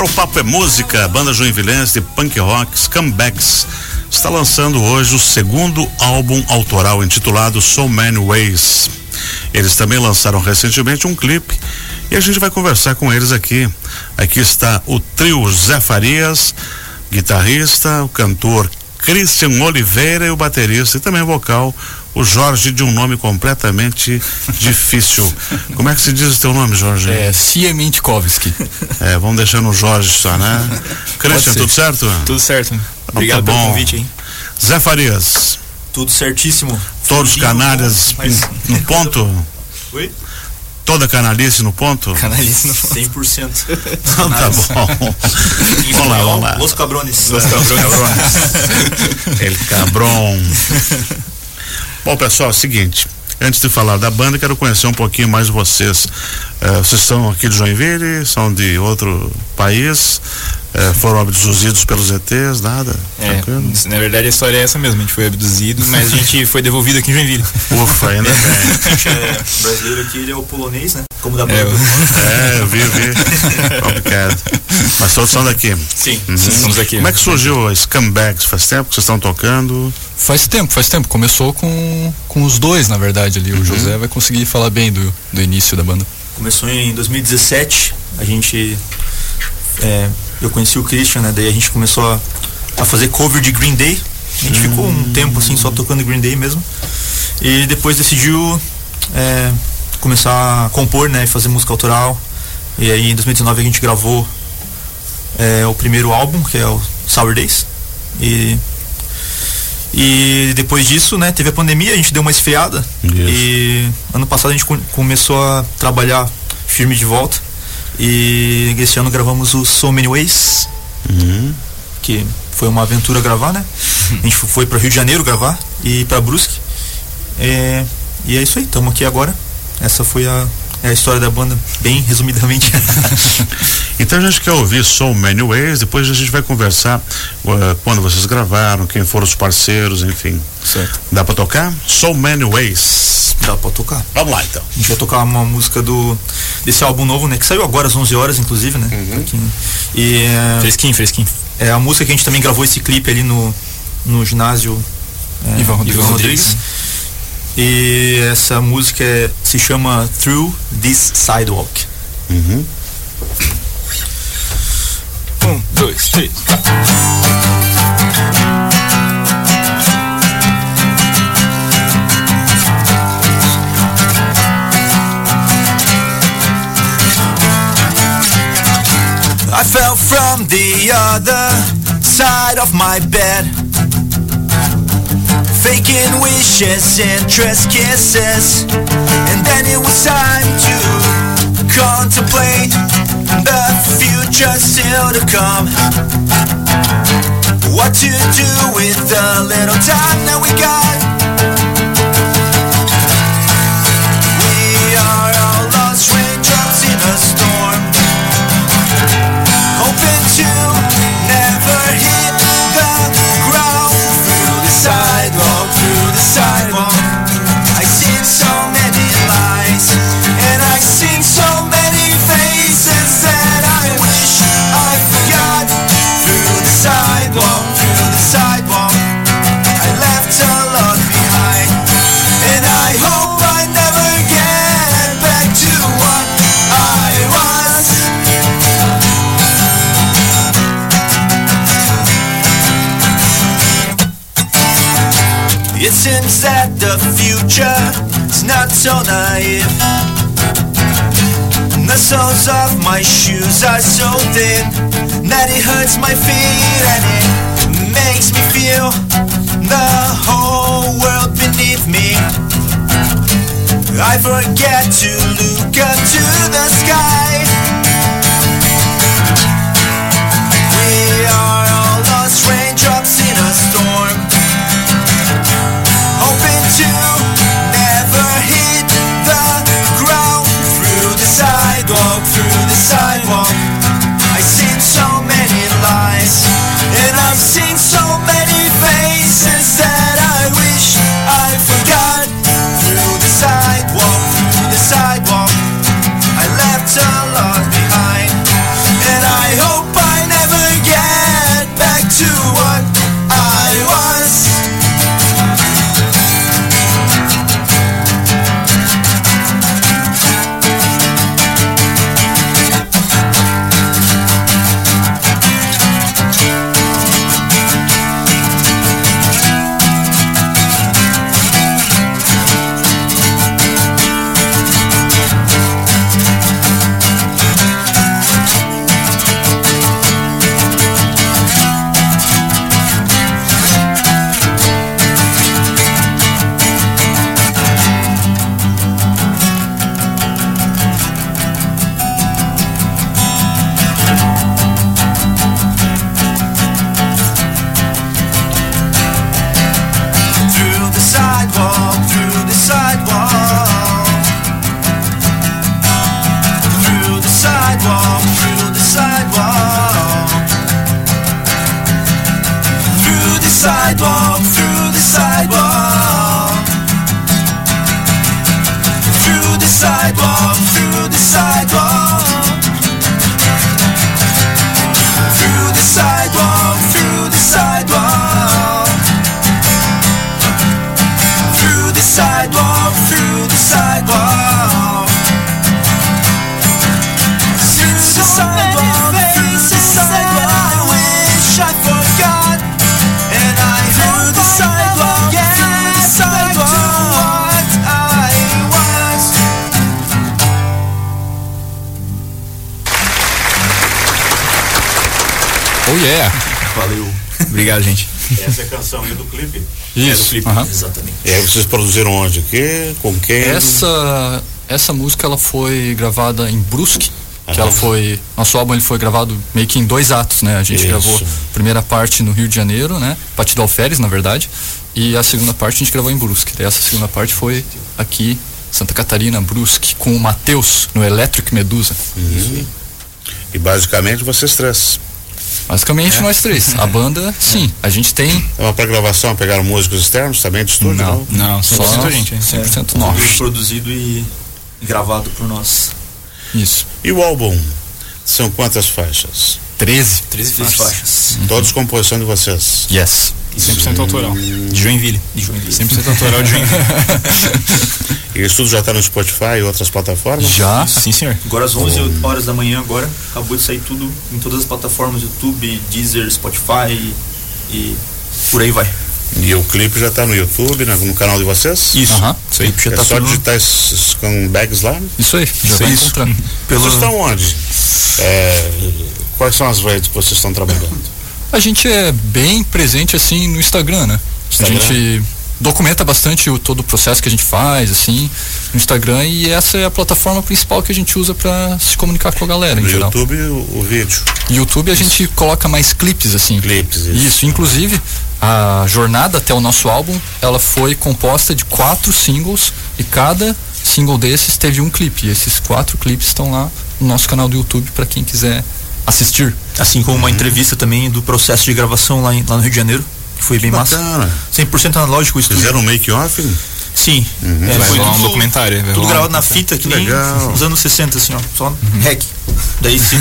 Agora o Papo é Música, banda joinvilense de punk rock, Scumbags, está lançando hoje o segundo álbum autoral intitulado So Many Ways. Eles também lançaram recentemente um clipe e a gente vai conversar com eles aqui. Aqui está o trio Zé Farias, guitarrista, o cantor Christian Oliveira e o baterista e também vocal, o Jorge de um nome completamente difícil. Como é que se diz o teu nome, Jorge? É Siemitkowski. É, vamos deixar no Jorge só, né? Christian, tudo certo? Tudo certo. Então Obrigado tá pelo convite, hein? Zé Farias, Tudo certíssimo. todos os canalhas mas- no ponto? Oi? Toda canalice no ponto? Canalista 100%. Então tá bom. vamos lá, vamos lá. Los cabrones. Los cabrones. Ele cabron. Bom, pessoal, é o seguinte. Antes de falar da banda, quero conhecer um pouquinho mais vocês. Eh, vocês são aqui de Joinville? São de outro país? Eh, foram abduzidos pelos ETs? Nada? É, Tranquilo? na verdade a história é essa mesmo, a gente foi abduzido, mas a gente foi devolvido aqui em Joinville. Ufa, ainda bem. É, brasileiro aqui, ele é o polonês, né? Como da É, banda. É, eu vi, eu vi. Complicado. Mas todos são daqui. Sim, estamos aqui. Como é que surgiu a Scumbags? Faz tempo que vocês estão tocando? Faz tempo, faz tempo. Começou com, com os dois, na verdade, ali. O José vai conseguir falar bem do, do início da banda. Começou em 2017. A gente. é, eu conheci o Christian, né? Daí a gente começou a, a fazer cover de Green Day. A gente ficou um tempo assim só tocando Green Day mesmo. E depois decidiu é, começar a compor, né? E fazer música autoral. E aí em 2019 a gente gravou é, o primeiro álbum, que é o Sour Days. E, e depois disso, né, teve a pandemia, a gente deu uma esfriada. Isso. E ano passado a gente co- começou a trabalhar firme de volta. E esse ano gravamos o So Many Ways, Uhum. que foi uma aventura gravar, né? A gente foi para Rio de Janeiro gravar e para Brusque. É, e é isso aí, estamos aqui agora. Essa foi a, é a história da banda, bem resumidamente. Então a gente quer ouvir So Many Ways, depois a gente vai conversar eh, quando vocês gravaram, quem foram os parceiros, enfim. Certo. Dá pra tocar? So Many Ways. Dá pra tocar. Vamos lá então. A gente vai tocar uma música do desse álbum novo, né? Que saiu agora às 11 horas, inclusive, né? Aqui. E é, Fresquinho, fresquinho. é a música que a gente também gravou esse clipe ali no, no ginásio é, Ivan Rodrigues. Rodrigues. E essa música é- se chama Through This Sidewalk. Uhum. Um, dois, três. I fell from the other side of my bed. Faking wishes, interest kisses. And then it was time to contemplate the future still to come. What to do with the little time that we got? Sidewalk, through the sidewalk, I left a lot behind, and I hope I never get back to what I was. It seems that the future is not so naive. The soles of my shoes are so thin that it hurts my feet and it makes me feel the whole world beneath me. I forget to look up to the sky. Through the sidewalk, through the sidewalk. Yeah! Valeu. Obrigado, gente. Essa é a canção aí do clipe. Isso. aham. Exatamente. E aí vocês produziram onde? Aqui? Com quem? Essa essa música ela foi gravada em Brusque, que ela foi nosso álbum ele foi gravado meio que em dois atos, né? A gente Isso. gravou a primeira parte no Rio de Janeiro, né? Partido Alferes, na verdade, e a segunda parte a gente gravou em Brusque. Daí essa segunda parte foi aqui Santa Catarina, Brusque, com o Matheus no Electric Medusa. E basicamente vocês três. Basicamente nós três. A banda, sim, a gente tem É uma pré-gravação, pegaram músicos externos também de estúdio? Não. Não, só só a gente. 100% Tudo nós. produzido e gravado por nós. Isso. E o álbum? São quantas faixas? 13. 13 faixas. Todos composição de vocês. Yes. 100% autoral. De Joinville. De Joinville. 100% autoral de Joinville. E isso tudo já está no Spotify e outras plataformas? Já. Sim, senhor. Agora às 11 horas da manhã agora, acabou de sair tudo em todas as plataformas, YouTube, Deezer, Spotify e por aí vai. E o clipe já está no YouTube, na- no canal de vocês? Isso. Aham. Isso aí. Já É tá só tudo digitar esses scumbags lá? Isso aí, já Isso, vai isso. encontrando. pelo Vocês estão onde? É, quais são as redes que vocês estão trabalhando? A gente é bem presente assim no Instagram, né? Instagram. A gente documenta bastante o, todo o processo que a gente faz, assim, no Instagram e essa é a plataforma principal que a gente usa para se comunicar com a galera em No geral. YouTube, o, o vídeo. YouTube a gente coloca mais clipes, assim. Clipes, isso. Isso, inclusive a jornada até o nosso álbum, ela foi composta de quatro singles e cada single desses teve um clipe. E esses quatro clipes estão lá no nosso canal do YouTube para quem quiser assistir. Assim como uma entrevista também do processo de gravação lá, em- lá no Rio de Janeiro, que foi bem massa. Bacana. 100% analógico o estúdio. Fizeram um make-off? Sim. É, Vai foi rolar um tudo, documentário, tudo gravado na fita, que nem Legal. nos anos 60, assim, ó. Só rec. Daí sim,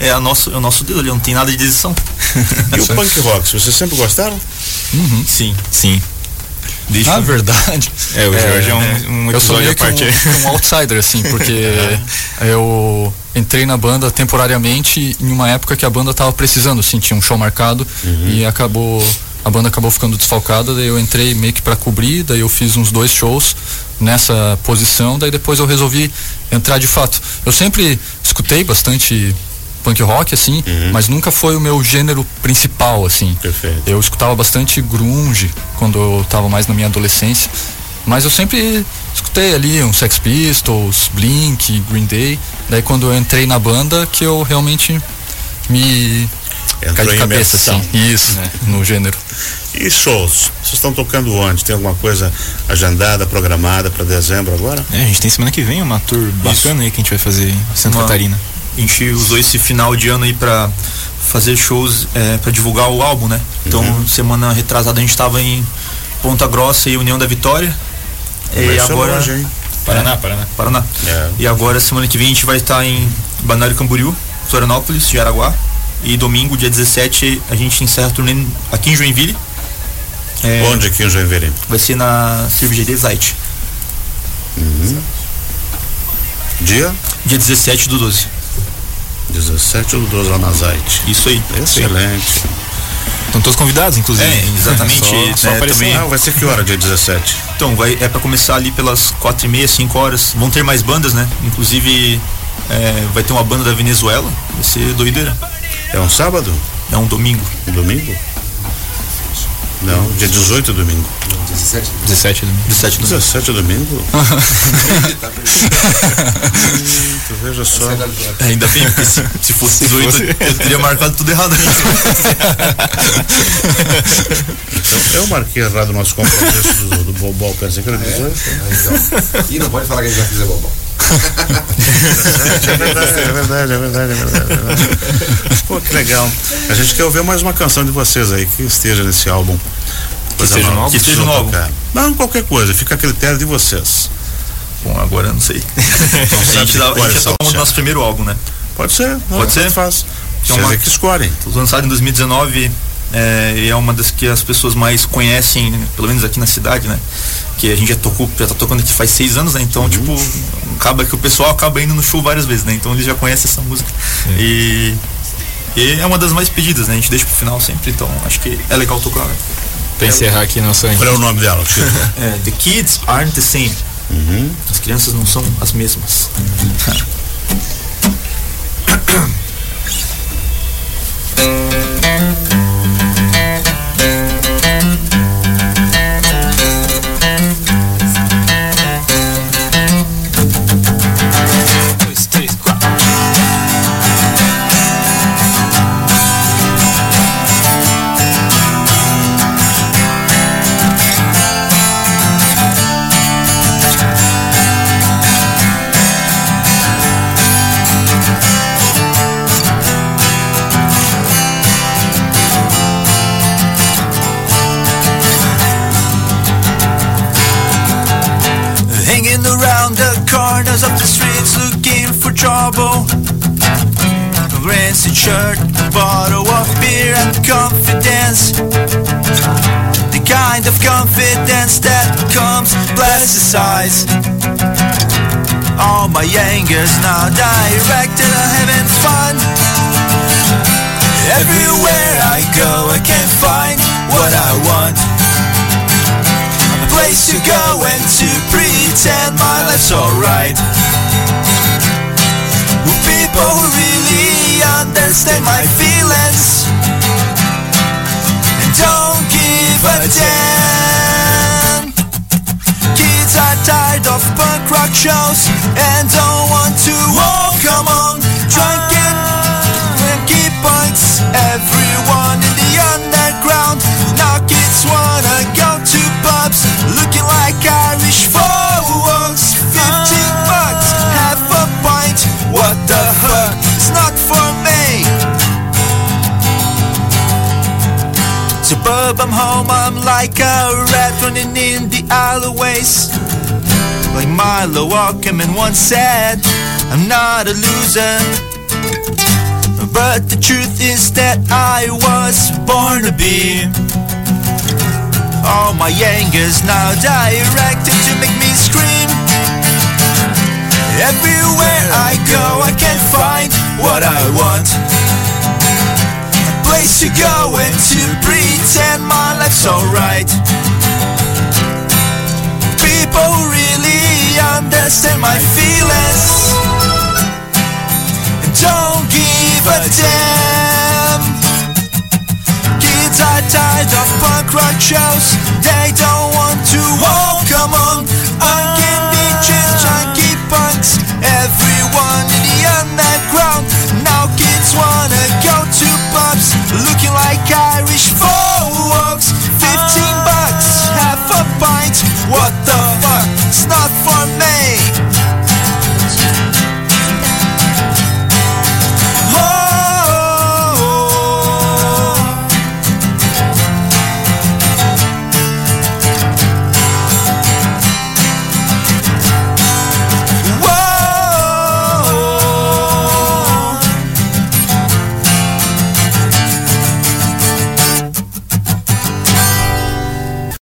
é, a nosso, é o nosso dedo ali, não tem nada de edição. E o punk rock, vocês sempre gostaram? Sim. Sim. Deixa Na verdade, É, o Jorge é, um, um eu sou meio à um, um outsider, assim, porque eu entrei na banda temporariamente em uma época que a banda tava precisando, assim, tinha um show marcado e acabou. A banda acabou ficando desfalcada, daí eu entrei meio que pra cobrir, daí eu fiz uns dois shows nessa posição, daí depois eu resolvi entrar de fato. Eu sempre escutei bastante punk rock, assim, mas nunca foi o meu gênero principal, assim. Perfeito. Eu escutava bastante grunge quando eu tava mais na minha adolescência. Mas eu sempre escutei ali um Sex Pistols, Blink, Green Day. Daí quando eu entrei na banda que eu realmente me Entrou caí de em cabeça, imersão. assim. Isso, no gênero. E shows? Vocês estão tocando onde? Tem alguma coisa agendada, programada para dezembro agora? É, a gente tem semana que vem uma tour bacana aí que a gente vai fazer em Santa Uma- Catarina. A gente usou esse final de ano aí pra fazer shows, é, pra divulgar o álbum, né? Então, Uhum. semana retrasada a gente tava em Ponta Grossa e União da Vitória. E Vai ser agora. longe, hein? Paraná, Paraná. Paraná. É. E agora, semana que vem, a gente vai estar em Balneário Camboriú, Florianópolis, Jaraguá. E domingo, dia 17, a gente encerra a turnê aqui em Joinville. É, Onde aqui em Joinville? Vai ser na cervejaria Zait. Dia Dia 17 do 12. 17 do 12 lá na Zait. Isso aí. Excelente. Estão todos convidados, inclusive. É, exatamente. Só, só né, aparecer. também- Ah, vai ser que hora, dia 17? Então, vai, é pra começar ali pelas 4 e meia, 5 horas. Vão ter mais bandas, né? Inclusive, é, vai ter uma banda da Venezuela. Vai ser doideira. É um sábado? É um domingo. Um domingo? Não, dia 18 é domingo. 17 do 17 do 17 é domingo? tu veja só. É, ainda bem, porque se, se fosse 18, eu teria marcado tudo errado. Então, eu marquei errado o nosso compromisso do, do Bobol, quer dizer que era 18? E não pode falar que a gente vai fazer bobão. É verdade, é verdade, é verdade, é verdade, é verdade. Pô, que legal. A gente quer ouvir mais uma canção de vocês aí que esteja nesse álbum. Coisa esteja no álbum? Que esteja Vocês no vão álbum. tocar. Não, qualquer coisa, fica a critério de vocês. Bom, agora eu não sei. a sabe gente, dá, a gente ia são, tocar o nosso primeiro álbum, né? Pode ser, não, Pode ser? Faz. Que é Vocês uma- é que escolhem. lançado em 2019 é, e é uma das que as pessoas mais conhecem, pelo menos aqui na cidade, né? Que a gente já tocou, já tá tocando aqui faz seis anos, né? Então, tipo, acaba que o pessoal acaba indo no show várias vezes, né? Então eles já conhecem essa música. E, e é uma das mais pedidas, né? A gente deixa pro final sempre, então acho que é legal tocar. Né? Pra encerrar aqui nossa Qual é o nome dela? É, the kids aren't the same. As crianças não são as mesmas. Dois, and confidence. The kind of confidence that comes plasticized. All my anger's now directed at having fun. Everywhere I go, I can't find what I want. A place to go and to pretend my life's alright. With people who really understand my feelings and don't give a damn. Kids are tired of punk rock shows and don't want to. Oh, come on, like a rat running in the alleyways. Like Milo Walkerman once said, I'm not a loser. But the truth is that I was born to be. All my anger's now directed to make me scream. Everywhere I go, I can't find what I want. Place to go and to pretend my life's alright. People really understand my feelings. Don't give a damn. Kids are tired of punk rock shows. They don't want to. Come on, I'm What the fuck? It's not for me.